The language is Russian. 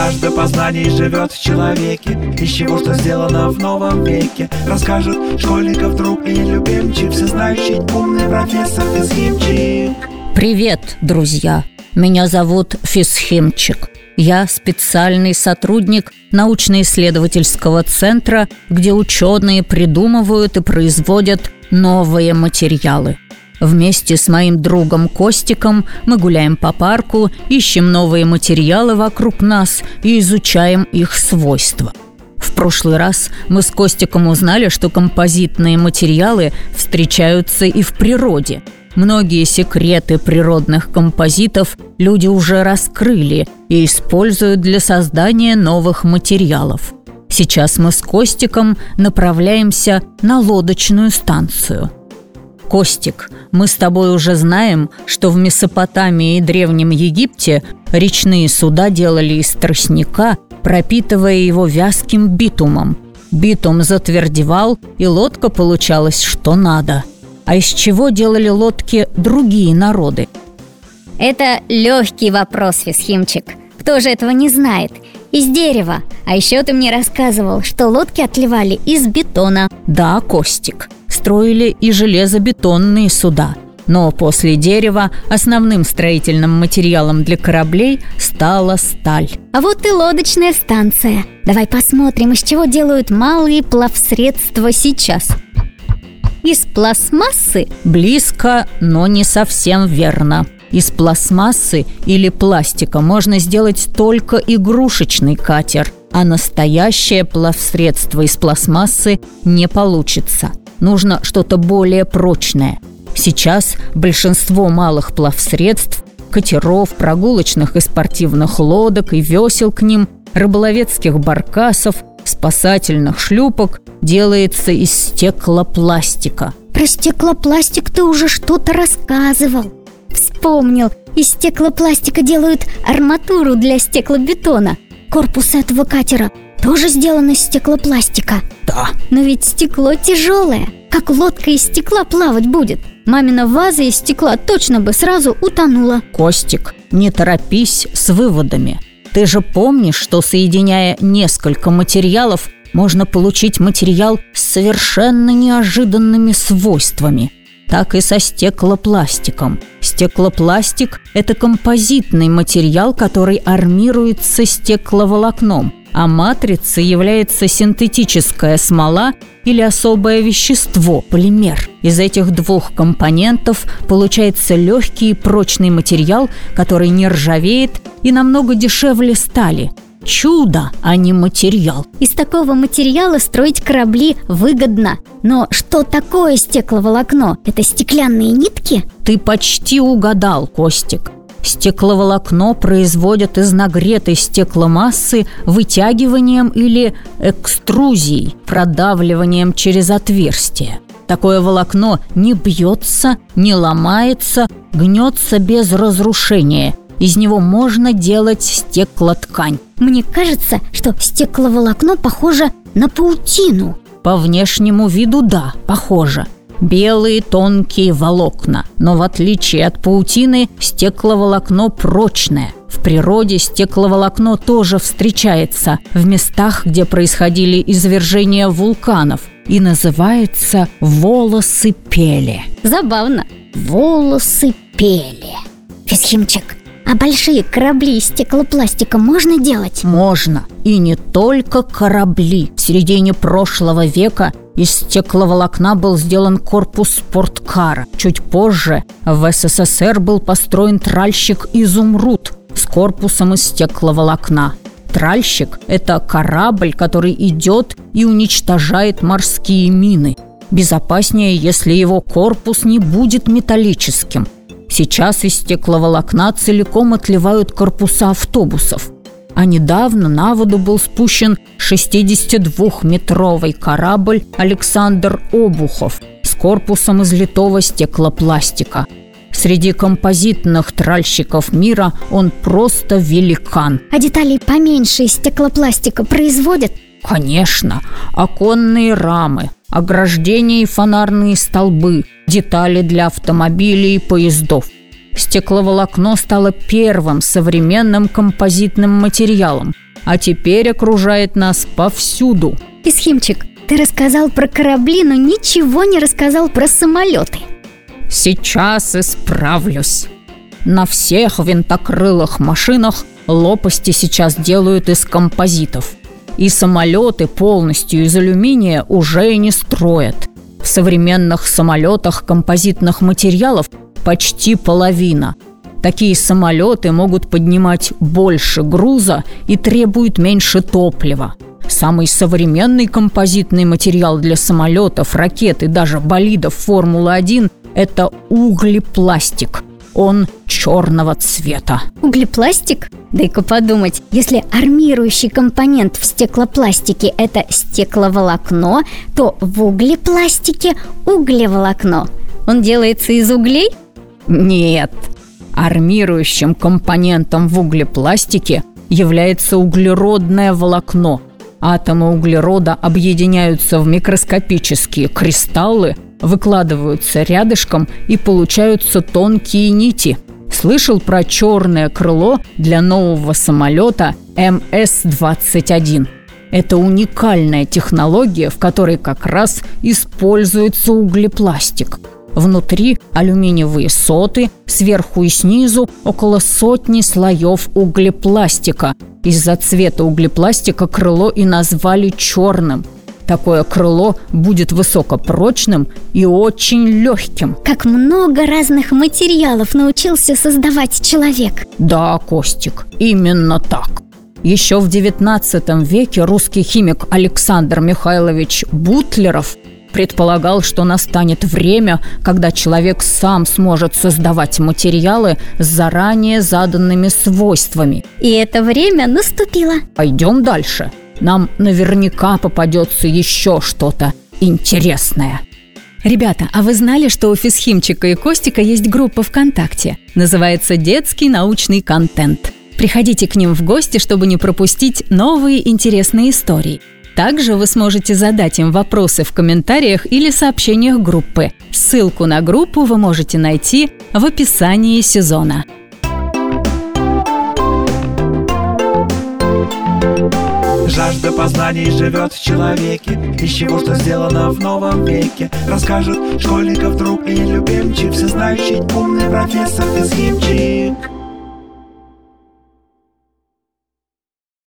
Жажда познаний живет в человеке Из чего что сделано в новом веке Расскажет школьников друг и любимчик Всезнающий умный профессор физхимчик Привет, друзья! Меня зовут Физхимчик я специальный сотрудник научно-исследовательского центра, где ученые придумывают и производят новые материалы. Вместе с моим другом Костиком мы гуляем по парку, ищем новые материалы вокруг нас и изучаем их свойства. В прошлый раз мы с Костиком узнали, что композитные материалы встречаются и в природе – Многие секреты природных композитов люди уже раскрыли и используют для создания новых материалов. Сейчас мы с Костиком направляемся на лодочную станцию. Костик, мы с тобой уже знаем, что в Месопотамии и Древнем Египте речные суда делали из тростника, пропитывая его вязким битумом. Битум затвердевал, и лодка получалась что надо – а из чего делали лодки другие народы? Это легкий вопрос, Фисхимчик. Кто же этого не знает? Из дерева. А еще ты мне рассказывал, что лодки отливали из бетона. Да, Костик. Строили и железобетонные суда. Но после дерева основным строительным материалом для кораблей стала сталь. А вот и лодочная станция. Давай посмотрим, из чего делают малые плавсредства сейчас. Из пластмассы? Близко, но не совсем верно. Из пластмассы или пластика можно сделать только игрушечный катер, а настоящее плавсредство из пластмассы не получится. Нужно что-то более прочное. Сейчас большинство малых плавсредств катеров, прогулочных и спортивных лодок и весел к ним, рыболовецких баркасов, спасательных шлюпок делается из стеклопластика. Про стеклопластик ты уже что-то рассказывал. Вспомнил, из стеклопластика делают арматуру для стеклобетона. Корпус этого катера тоже сделан из стеклопластика. Да. Но ведь стекло тяжелое. Как лодка из стекла плавать будет? Мамина ваза из стекла точно бы сразу утонула. Костик, не торопись с выводами. Ты же помнишь, что соединяя несколько материалов, можно получить материал с совершенно неожиданными свойствами. Так и со стеклопластиком. Стеклопластик – это композитный материал, который армируется стекловолокном – а матрицей является синтетическая смола или особое вещество – полимер. Из этих двух компонентов получается легкий и прочный материал, который не ржавеет и намного дешевле стали. Чудо, а не материал. Из такого материала строить корабли выгодно. Но что такое стекловолокно? Это стеклянные нитки? Ты почти угадал, Костик. Стекловолокно производят из нагретой стекломассы вытягиванием или экструзией, продавливанием через отверстие. Такое волокно не бьется, не ломается, гнется без разрушения. Из него можно делать стеклоткань. Мне кажется, что стекловолокно похоже на паутину. По внешнему виду да, похоже – белые тонкие волокна. Но в отличие от паутины, стекловолокно прочное. В природе стекловолокно тоже встречается в местах, где происходили извержения вулканов и называется «волосы пели». Забавно. Волосы пели. Фисхимчик, а большие корабли из стеклопластика можно делать? Можно. И не только корабли. В середине прошлого века из стекловолокна был сделан корпус спорткара. Чуть позже в СССР был построен тральщик «Изумруд» с корпусом из стекловолокна. Тральщик – это корабль, который идет и уничтожает морские мины. Безопаснее, если его корпус не будет металлическим – Сейчас из стекловолокна целиком отливают корпуса автобусов. А недавно на воду был спущен 62-метровый корабль «Александр Обухов» с корпусом из литого стеклопластика. Среди композитных тральщиков мира он просто великан. А деталей поменьше из стеклопластика производят? Конечно. Оконные рамы, ограждения и фонарные столбы, детали для автомобилей и поездов. Стекловолокно стало первым современным композитным материалом. а теперь окружает нас повсюду. Исхимчик, ты рассказал про корабли, но ничего не рассказал про самолеты. Сейчас исправлюсь. На всех винтокрылых машинах лопасти сейчас делают из композитов. И самолеты полностью из алюминия уже не строят. В современных самолетах композитных материалов почти половина. Такие самолеты могут поднимать больше груза и требуют меньше топлива. Самый современный композитный материал для самолетов, ракет и даже болидов Формулы-1 – это углепластик. Он черного цвета. Углепластик? Дай-ка подумать, если армирующий компонент в стеклопластике – это стекловолокно, то в углепластике – углеволокно. Он делается из углей? Нет. Армирующим компонентом в углепластике является углеродное волокно. Атомы углерода объединяются в микроскопические кристаллы, выкладываются рядышком и получаются тонкие нити. Слышал про черное крыло для нового самолета МС-21. Это уникальная технология, в которой как раз используется углепластик – Внутри алюминиевые соты, сверху и снизу около сотни слоев углепластика. Из-за цвета углепластика крыло и назвали черным. Такое крыло будет высокопрочным и очень легким. Как много разных материалов научился создавать человек. Да, Костик, именно так. Еще в XIX веке русский химик Александр Михайлович Бутлеров предполагал, что настанет время, когда человек сам сможет создавать материалы с заранее заданными свойствами. И это время наступило. Пойдем дальше. Нам наверняка попадется еще что-то интересное. Ребята, а вы знали, что у Физхимчика и Костика есть группа ВКонтакте? Называется «Детский научный контент». Приходите к ним в гости, чтобы не пропустить новые интересные истории – также вы сможете задать им вопросы в комментариях или сообщениях группы. Ссылку на группу вы можете найти в описании сезона. Жажда познаний живет в человеке Из чего что сделано в новом веке. Расскажет школьников друг и любимчик Всезнающий умный профессор Физхимчик